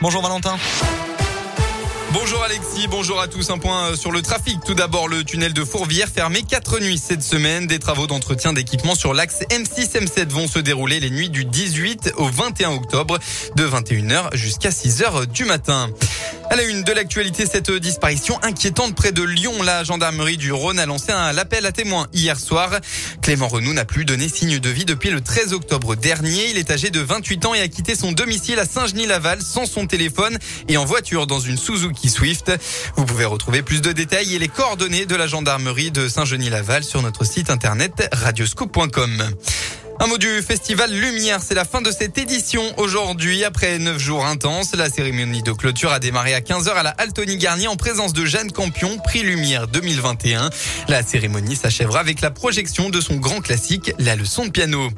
Bonjour Valentin. Bonjour Alexis, bonjour à tous. Un point euh, sur le trafic. Tout d'abord, le tunnel de Fourvière fermé quatre nuits cette semaine. Des travaux d'entretien d'équipement sur l'axe M6-M7 vont se dérouler les nuits du 18 au 21 octobre de 21h jusqu'à 6h du matin. À la une de l'actualité, cette disparition inquiétante près de Lyon. La gendarmerie du Rhône a lancé un appel à témoins hier soir. Clément Renou n'a plus donné signe de vie depuis le 13 octobre dernier. Il est âgé de 28 ans et a quitté son domicile à Saint-Genis-Laval sans son téléphone et en voiture dans une Suzuki Vous pouvez retrouver plus de détails et les coordonnées de la gendarmerie de Saint-Genis-Laval sur notre site internet radioscoop.com. Un mot du festival Lumière, c'est la fin de cette édition aujourd'hui. Après neuf jours intenses, la cérémonie de clôture a démarré à 15h à la Altony Garnier en présence de Jeanne Campion, prix Lumière 2021. La cérémonie s'achèvera avec la projection de son grand classique, la leçon de piano.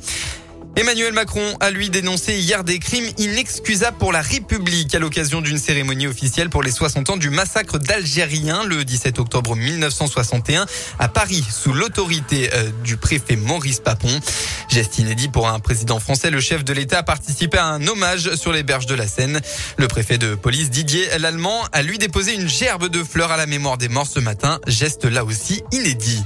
Emmanuel Macron a lui dénoncé hier des crimes inexcusables pour la République à l'occasion d'une cérémonie officielle pour les 60 ans du massacre d'Algériens le 17 octobre 1961 à Paris sous l'autorité euh, du préfet Maurice Papon. Geste inédit pour un président français, le chef de l'État a participé à un hommage sur les berges de la Seine. Le préfet de police Didier Lallemand a lui déposé une gerbe de fleurs à la mémoire des morts ce matin, geste là aussi inédit.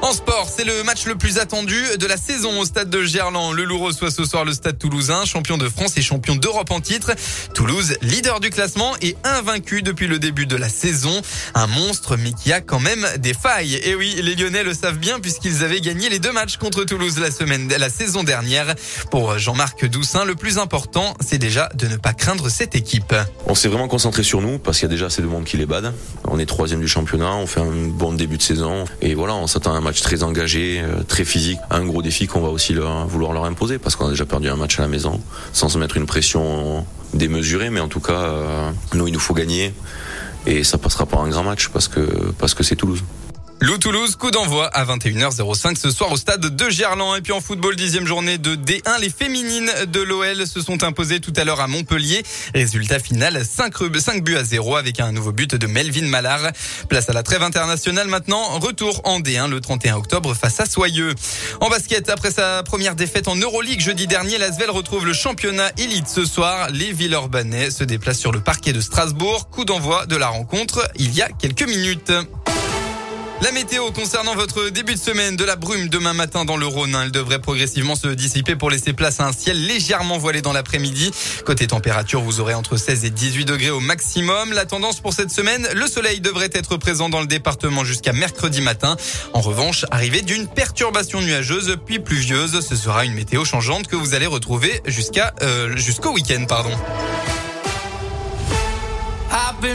En sport, c'est le match le plus attendu de la saison au stade de Gerland. Le Loup reçoit ce soir le stade toulousain, champion de France et champion d'Europe en titre. Toulouse, leader du classement et invaincu depuis le début de la saison. Un monstre, mais qui a quand même des failles. Et oui, les Lyonnais le savent bien puisqu'ils avaient gagné les deux matchs contre Toulouse la semaine, la saison dernière. Pour Jean-Marc Doussin, le plus important, c'est déjà de ne pas craindre cette équipe. On s'est vraiment concentré sur nous parce qu'il y a déjà assez de monde qui les bade. On est troisième du championnat, on fait un bon début de saison et voilà, on s'attend à un match très engagé, euh, très physique. Un gros défi qu'on va aussi vouloir leur imposer parce qu'on a déjà perdu un match à la maison sans se mettre une pression démesurée. Mais en tout cas, euh, nous, il nous faut gagner et ça passera par un grand match parce que parce que c'est Toulouse. Lou Toulouse, coup d'envoi à 21h05 ce soir au stade de Gerland. Et puis en football, dixième journée de D1, les féminines de l'OL se sont imposées tout à l'heure à Montpellier. Résultat final, 5, 5 buts à 0 avec un nouveau but de Melvin Mallard. Place à la trêve internationale maintenant. Retour en D1 le 31 octobre face à Soyeux. En basket, après sa première défaite en Euroleague jeudi dernier, l'Asvel retrouve le championnat élite ce soir. Les Villeurbanais se déplacent sur le parquet de Strasbourg. Coup d'envoi de la rencontre il y a quelques minutes. La météo concernant votre début de semaine, de la brume demain matin dans le Rhône. Elle devrait progressivement se dissiper pour laisser place à un ciel légèrement voilé dans l'après-midi. Côté température, vous aurez entre 16 et 18 degrés au maximum. La tendance pour cette semaine, le soleil devrait être présent dans le département jusqu'à mercredi matin. En revanche, arrivée d'une perturbation nuageuse puis pluvieuse, ce sera une météo changeante que vous allez retrouver jusqu'à euh, jusqu'au week-end, pardon.